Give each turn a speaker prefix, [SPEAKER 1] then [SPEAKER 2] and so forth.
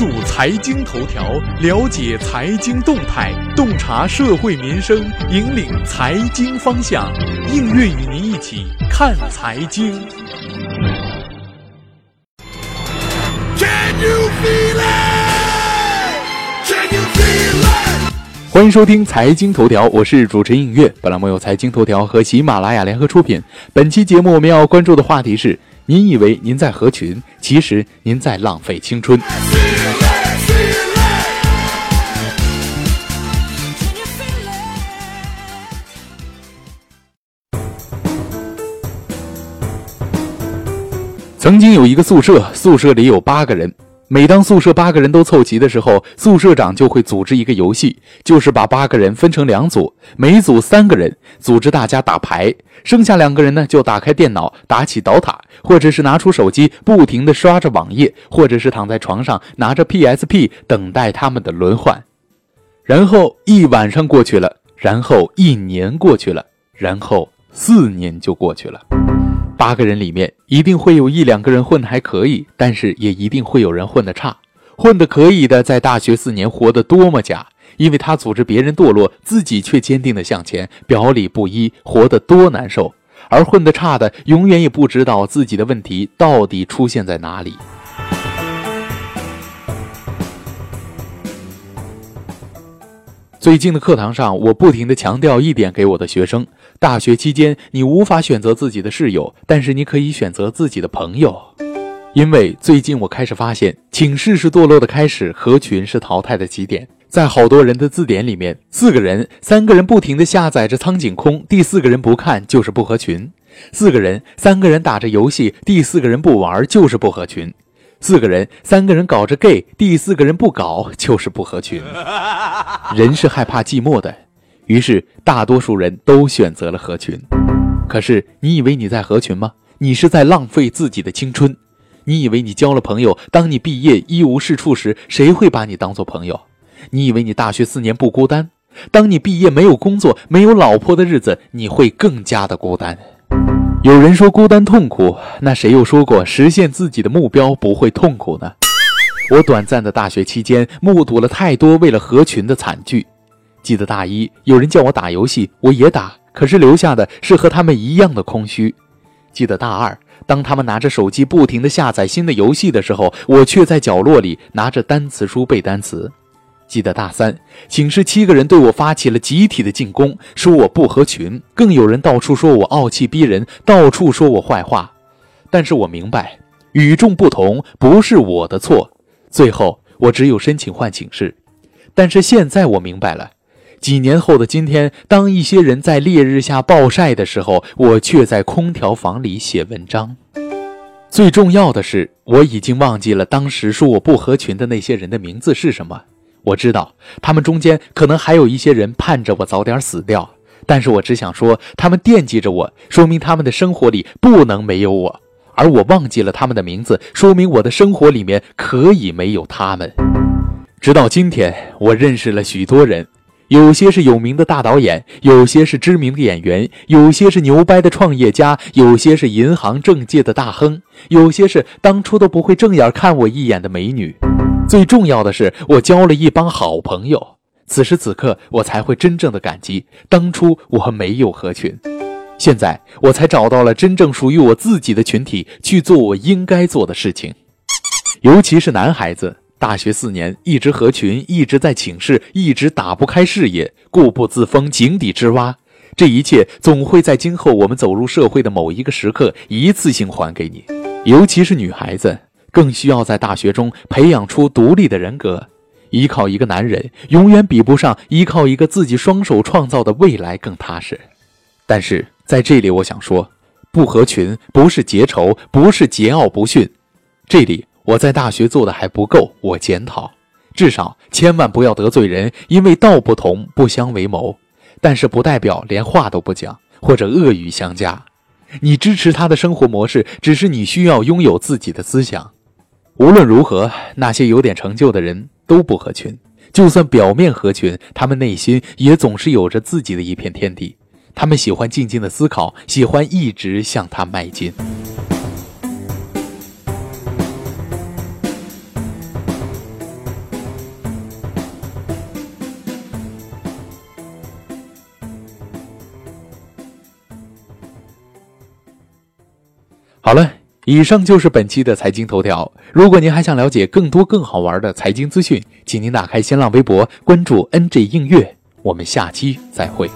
[SPEAKER 1] 注财经头条，了解财经动态，洞察社会民生，引领财经方向。应月与您一起看财经。Can you feel it? Can you feel it? 欢迎收听财经头条，我是主持人应月。本栏目由财经头条和喜马拉雅联合出品。本期节目我们要关注的话题是：您以为您在合群，其实您在浪费青春。曾经有一个宿舍，宿舍里有八个人。每当宿舍八个人都凑齐的时候，宿舍长就会组织一个游戏，就是把八个人分成两组，每组三个人，组织大家打牌，剩下两个人呢就打开电脑打起倒塔，或者是拿出手机不停的刷着网页，或者是躺在床上拿着 PSP 等待他们的轮换。然后一晚上过去了，然后一年过去了，然后四年就过去了。八个人里面一定会有一两个人混得还可以，但是也一定会有人混得差。混得可以的，在大学四年活得多么假，因为他组织别人堕落，自己却坚定地向前，表里不一，活得多难受。而混得差的，永远也不知道自己的问题到底出现在哪里。最近的课堂上，我不停地强调一点给我的学生：大学期间，你无法选择自己的室友，但是你可以选择自己的朋友。因为最近我开始发现，寝室是堕落的开始，合群是淘汰的起点。在好多人的字典里面，四个人，三个人不停地下载着苍井空，第四个人不看就是不合群；四个人，三个人打着游戏，第四个人不玩就是不合群。四个人，三个人搞着 gay，第四个人不搞就是不合群。人是害怕寂寞的，于是大多数人都选择了合群。可是你以为你在合群吗？你是在浪费自己的青春。你以为你交了朋友，当你毕业一无是处时，谁会把你当做朋友？你以为你大学四年不孤单，当你毕业没有工作、没有老婆的日子，你会更加的孤单。有人说孤单痛苦，那谁又说过实现自己的目标不会痛苦呢？我短暂的大学期间，目睹了太多为了合群的惨剧。记得大一，有人叫我打游戏，我也打，可是留下的是和他们一样的空虚。记得大二，当他们拿着手机不停的下载新的游戏的时候，我却在角落里拿着单词书背单词。记得大三，寝室七个人对我发起了集体的进攻，说我不合群，更有人到处说我傲气逼人，到处说我坏话。但是我明白，与众不同不是我的错。最后，我只有申请换寝室。但是现在我明白了，几年后的今天，当一些人在烈日下暴晒的时候，我却在空调房里写文章。最重要的是，我已经忘记了当时说我不合群的那些人的名字是什么。我知道他们中间可能还有一些人盼着我早点死掉，但是我只想说，他们惦记着我，说明他们的生活里不能没有我；而我忘记了他们的名字，说明我的生活里面可以没有他们。直到今天，我认识了许多人，有些是有名的大导演，有些是知名的演员，有些是牛掰的创业家，有些是银行政界的大亨，有些是当初都不会正眼看我一眼的美女。最重要的是，我交了一帮好朋友。此时此刻，我才会真正的感激当初我没有合群。现在，我才找到了真正属于我自己的群体，去做我应该做的事情。尤其是男孩子，大学四年一直合群，一直在寝室，一直打不开视野，固步自封，井底之蛙。这一切总会在今后我们走入社会的某一个时刻，一次性还给你。尤其是女孩子。更需要在大学中培养出独立的人格，依靠一个男人永远比不上依靠一个自己双手创造的未来更踏实。但是在这里，我想说，不合群不是结仇，不是桀骜不驯。这里我在大学做的还不够，我检讨。至少千万不要得罪人，因为道不同不相为谋。但是不代表连话都不讲，或者恶语相加。你支持他的生活模式，只是你需要拥有自己的思想。无论如何，那些有点成就的人都不合群。就算表面合群，他们内心也总是有着自己的一片天地。他们喜欢静静的思考，喜欢一直向他迈进。好了，以上就是本期的财经头条。如果您还想了解更多更好玩的财经资讯，请您打开新浪微博关注 NG 映月。我们下期再会。